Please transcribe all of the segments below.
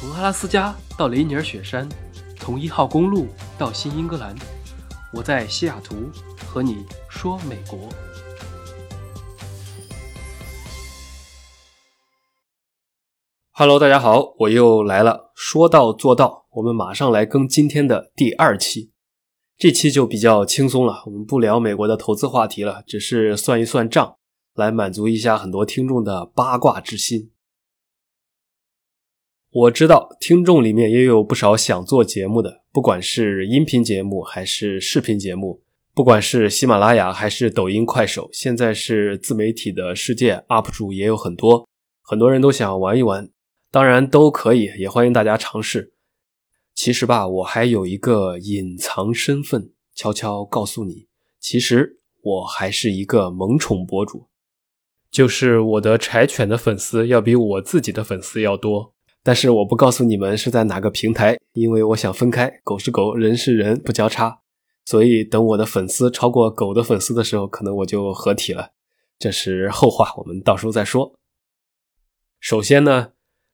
从阿拉斯加到雷尼尔雪山，从一号公路到新英格兰，我在西雅图和你说美国。Hello，大家好，我又来了。说到做到，我们马上来更今天的第二期。这期就比较轻松了，我们不聊美国的投资话题了，只是算一算账，来满足一下很多听众的八卦之心。我知道听众里面也有不少想做节目的，不管是音频节目还是视频节目，不管是喜马拉雅还是抖音、快手，现在是自媒体的世界，UP 主也有很多，很多人都想玩一玩，当然都可以，也欢迎大家尝试。其实吧，我还有一个隐藏身份，悄悄告诉你，其实我还是一个萌宠博主，就是我的柴犬的粉丝要比我自己的粉丝要多。但是我不告诉你们是在哪个平台，因为我想分开，狗是狗，人是人，不交叉。所以等我的粉丝超过狗的粉丝的时候，可能我就合体了。这是后话，我们到时候再说。首先呢，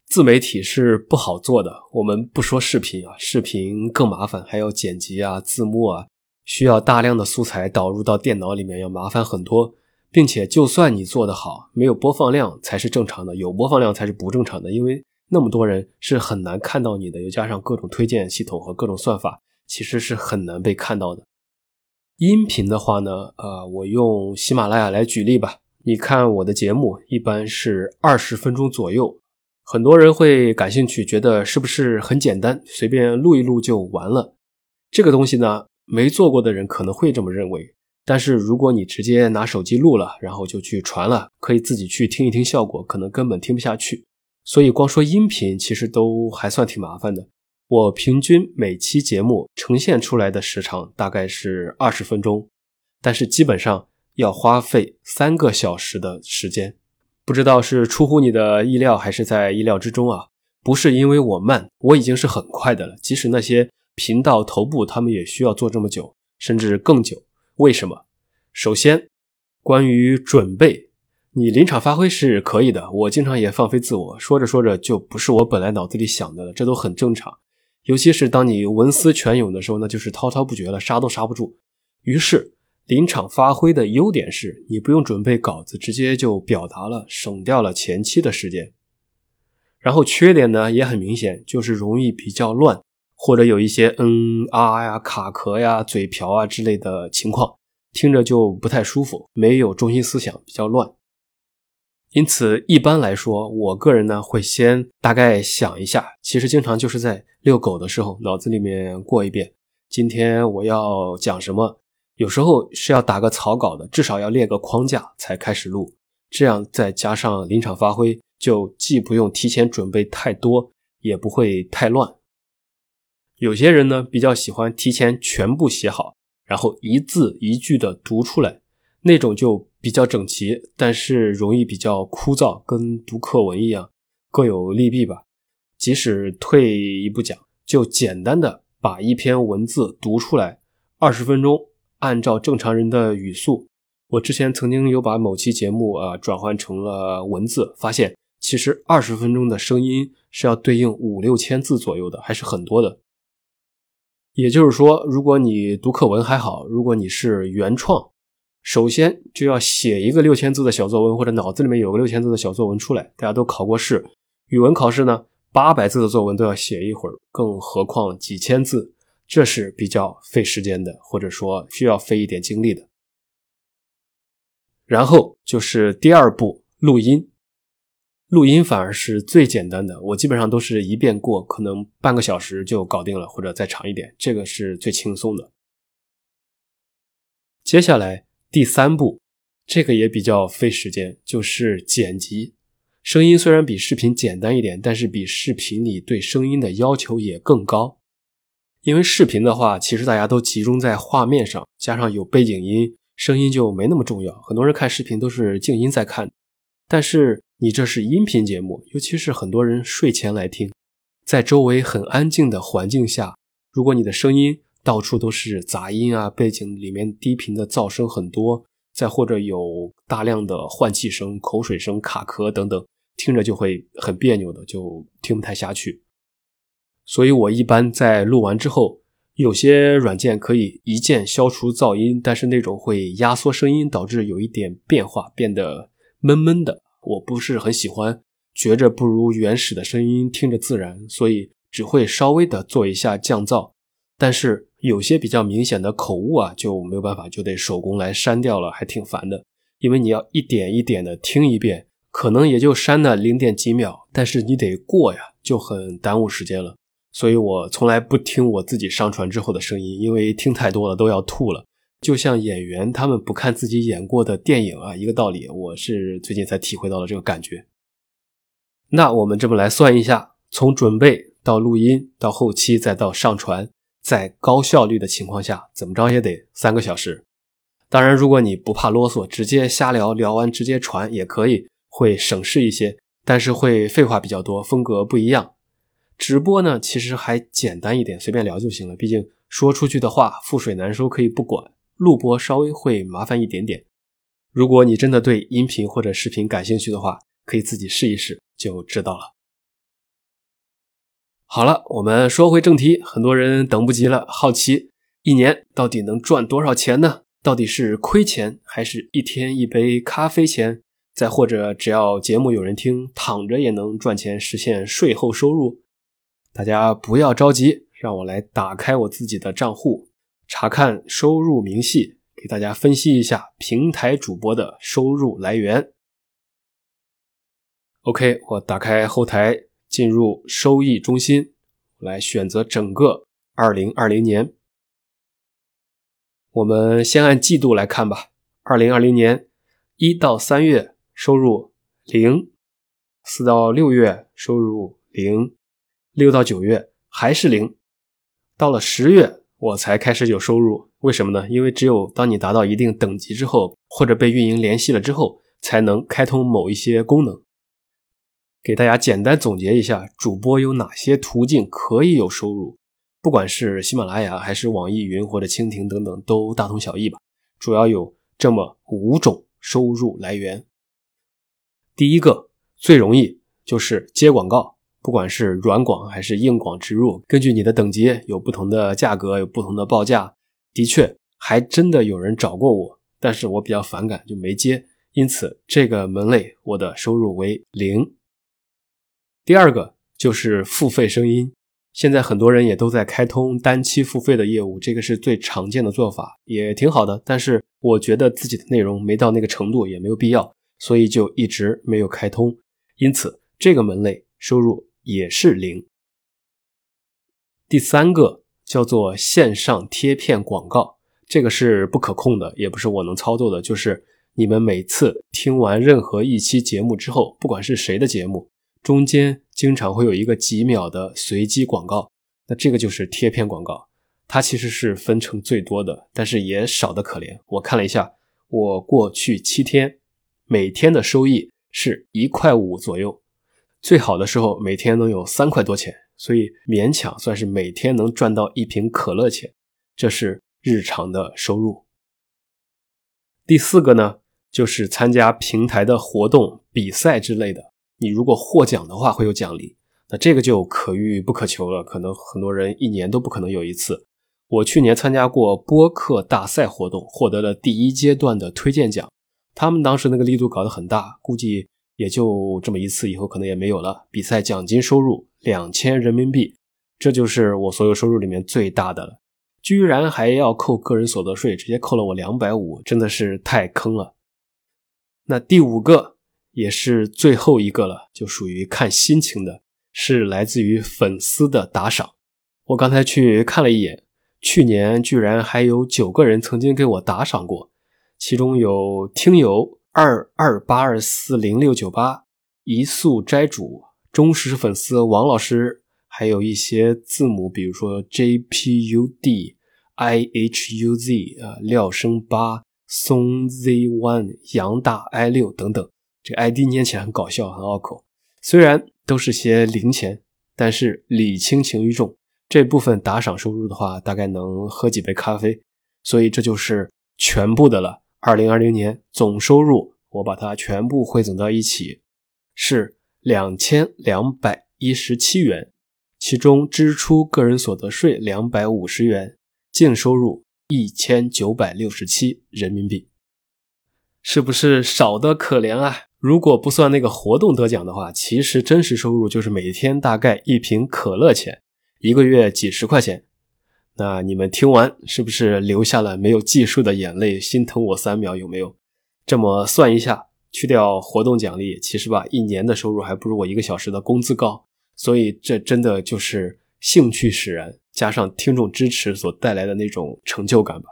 自媒体是不好做的。我们不说视频啊，视频更麻烦，还要剪辑啊、字幕啊，需要大量的素材导入到电脑里面，要麻烦很多。并且就算你做得好，没有播放量才是正常的，有播放量才是不正常的，因为。那么多人是很难看到你的，又加上各种推荐系统和各种算法，其实是很难被看到的。音频的话呢，呃，我用喜马拉雅来举例吧。你看我的节目一般是二十分钟左右，很多人会感兴趣，觉得是不是很简单，随便录一录就完了？这个东西呢，没做过的人可能会这么认为。但是如果你直接拿手机录了，然后就去传了，可以自己去听一听效果，可能根本听不下去。所以光说音频其实都还算挺麻烦的。我平均每期节目呈现出来的时长大概是二十分钟，但是基本上要花费三个小时的时间。不知道是出乎你的意料还是在意料之中啊？不是因为我慢，我已经是很快的了。即使那些频道头部，他们也需要做这么久，甚至更久。为什么？首先，关于准备。你临场发挥是可以的，我经常也放飞自我，说着说着就不是我本来脑子里想的了，这都很正常。尤其是当你文思泉涌的时候，那就是滔滔不绝了，刹都刹不住。于是，临场发挥的优点是你不用准备稿子，直接就表达了，省掉了前期的时间。然后缺点呢也很明显，就是容易比较乱，或者有一些嗯啊呀、卡壳呀、嘴瓢啊之类的情况，听着就不太舒服，没有中心思想，比较乱。因此，一般来说，我个人呢会先大概想一下，其实经常就是在遛狗的时候，脑子里面过一遍，今天我要讲什么。有时候是要打个草稿的，至少要列个框架才开始录。这样再加上临场发挥，就既不用提前准备太多，也不会太乱。有些人呢比较喜欢提前全部写好，然后一字一句的读出来，那种就。比较整齐，但是容易比较枯燥，跟读课文一样，各有利弊吧。即使退一步讲，就简单的把一篇文字读出来，二十分钟，按照正常人的语速。我之前曾经有把某期节目啊转换成了文字，发现其实二十分钟的声音是要对应五六千字左右的，还是很多的。也就是说，如果你读课文还好，如果你是原创。首先就要写一个六千字的小作文，或者脑子里面有个六千字的小作文出来。大家都考过试，语文考试呢，八百字的作文都要写一会儿，更何况几千字，这是比较费时间的，或者说需要费一点精力的。然后就是第二步，录音。录音反而是最简单的，我基本上都是一遍过，可能半个小时就搞定了，或者再长一点，这个是最轻松的。接下来。第三步，这个也比较费时间，就是剪辑。声音虽然比视频简单一点，但是比视频里对声音的要求也更高。因为视频的话，其实大家都集中在画面上，加上有背景音，声音就没那么重要。很多人看视频都是静音在看，但是你这是音频节目，尤其是很多人睡前来听，在周围很安静的环境下，如果你的声音，到处都是杂音啊，背景里面低频的噪声很多，再或者有大量的换气声、口水声、卡壳等等，听着就会很别扭的，就听不太下去。所以我一般在录完之后，有些软件可以一键消除噪音，但是那种会压缩声音，导致有一点变化，变得闷闷的，我不是很喜欢，觉着不如原始的声音听着自然，所以只会稍微的做一下降噪。但是有些比较明显的口误啊，就没有办法，就得手工来删掉了，还挺烦的，因为你要一点一点的听一遍，可能也就删了零点几秒，但是你得过呀，就很耽误时间了。所以我从来不听我自己上传之后的声音，因为听太多了都要吐了。就像演员他们不看自己演过的电影啊，一个道理。我是最近才体会到了这个感觉。那我们这么来算一下，从准备到录音到后期再到上传，在高效率的情况下，怎么着也得三个小时。当然，如果你不怕啰嗦，直接瞎聊，聊完直接传也可以，会省事一些，但是会废话比较多，风格不一样。直播呢，其实还简单一点，随便聊就行了。毕竟说出去的话覆水难收，可以不管。录播稍微会麻烦一点点。如果你真的对音频或者视频感兴趣的话，可以自己试一试就知道了。好了，我们说回正题，很多人等不及了，好奇一年到底能赚多少钱呢？到底是亏钱，还是一天一杯咖啡钱？再或者只要节目有人听，躺着也能赚钱，实现税后收入？大家不要着急，让我来打开我自己的账户，查看收入明细，给大家分析一下平台主播的收入来源。OK，我打开后台，进入收益中心，来选择整个2020年。我们先按季度来看吧。2020年一到三月收入零，四到六月收入零。六到九月还是零，到了十月我才开始有收入。为什么呢？因为只有当你达到一定等级之后，或者被运营联系了之后，才能开通某一些功能。给大家简单总结一下，主播有哪些途径可以有收入？不管是喜马拉雅还是网易云或者蜻蜓等等，都大同小异吧。主要有这么五种收入来源。第一个最容易就是接广告。不管是软广还是硬广植入，根据你的等级有不同的价格，有不同的报价。的确，还真的有人找过我，但是我比较反感，就没接。因此，这个门类我的收入为零。第二个就是付费声音，现在很多人也都在开通单期付费的业务，这个是最常见的做法，也挺好的。但是我觉得自己的内容没到那个程度，也没有必要，所以就一直没有开通。因此，这个门类收入。也是零。第三个叫做线上贴片广告，这个是不可控的，也不是我能操作的。就是你们每次听完任何一期节目之后，不管是谁的节目，中间经常会有一个几秒的随机广告，那这个就是贴片广告。它其实是分成最多的，但是也少得可怜。我看了一下，我过去七天每天的收益是一块五左右。最好的时候每天能有三块多钱，所以勉强算是每天能赚到一瓶可乐钱，这是日常的收入。第四个呢，就是参加平台的活动、比赛之类的，你如果获奖的话会有奖励，那这个就可遇不可求了，可能很多人一年都不可能有一次。我去年参加过播客大赛活动，获得了第一阶段的推荐奖，他们当时那个力度搞得很大，估计。也就这么一次，以后可能也没有了。比赛奖金收入两千人民币，这就是我所有收入里面最大的了。居然还要扣个人所得税，直接扣了我两百五，真的是太坑了。那第五个也是最后一个了，就属于看心情的，是来自于粉丝的打赏。我刚才去看了一眼，去年居然还有九个人曾经给我打赏过，其中有听友。二二八二四零六九八一素斋主忠实粉丝王老师，还有一些字母，比如说 J P U D I H U Z 啊，廖生八松 Z One 杨大 I 六等等，这 ID 念起来很搞笑，很拗口。虽然都是些零钱，但是礼轻情意重，这部分打赏收入的话，大概能喝几杯咖啡，所以这就是全部的了。二零二零年总收入，我把它全部汇总到一起，是两千两百一十七元。其中支出个人所得税两百五十元，净收入一千九百六十七人民币，是不是少得可怜啊？如果不算那个活动得奖的话，其实真实收入就是每天大概一瓶可乐钱，一个月几十块钱。那你们听完是不是流下了没有计数的眼泪，心疼我三秒？有没有？这么算一下，去掉活动奖励，其实吧，一年的收入还不如我一个小时的工资高。所以这真的就是兴趣使然，加上听众支持所带来的那种成就感吧。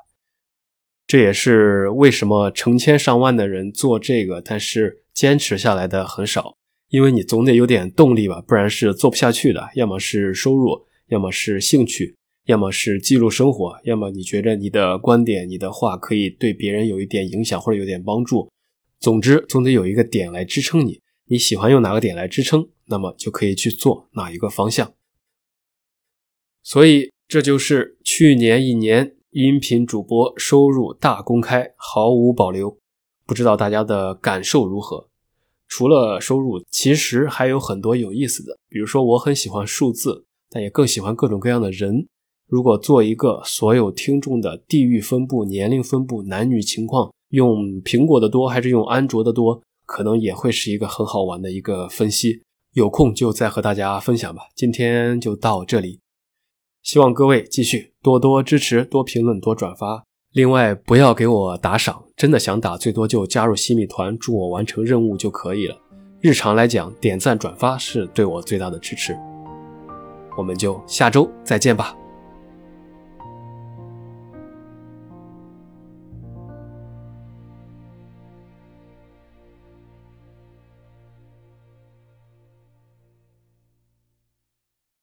这也是为什么成千上万的人做这个，但是坚持下来的很少，因为你总得有点动力吧，不然是做不下去的。要么是收入，要么是兴趣，要么是记录生活，要么你觉得你的观点、你的话可以对别人有一点影响或者有点帮助。总之，总得有一个点来支撑你。你喜欢用哪个点来支撑，那么就可以去做哪一个方向。所以这就是去年一年音频主播收入大公开，毫无保留。不知道大家的感受如何？除了收入，其实还有很多有意思的。比如说，我很喜欢数字，但也更喜欢各种各样的人。如果做一个所有听众的地域分布、年龄分布、男女情况，用苹果的多还是用安卓的多？可能也会是一个很好玩的一个分析，有空就再和大家分享吧。今天就到这里，希望各位继续多多支持、多评论、多转发。另外，不要给我打赏，真的想打，最多就加入西米团，助我完成任务就可以了。日常来讲，点赞转发是对我最大的支持。我们就下周再见吧。